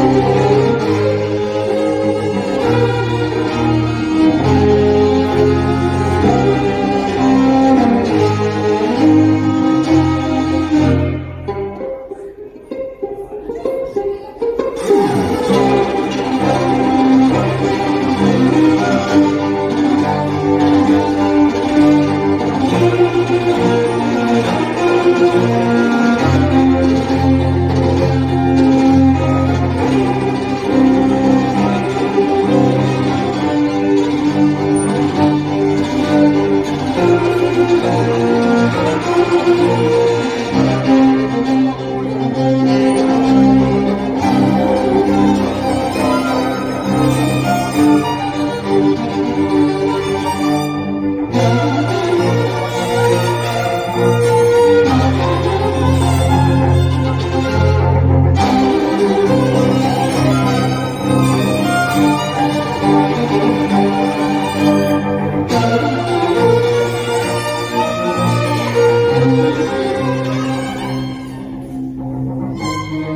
Thank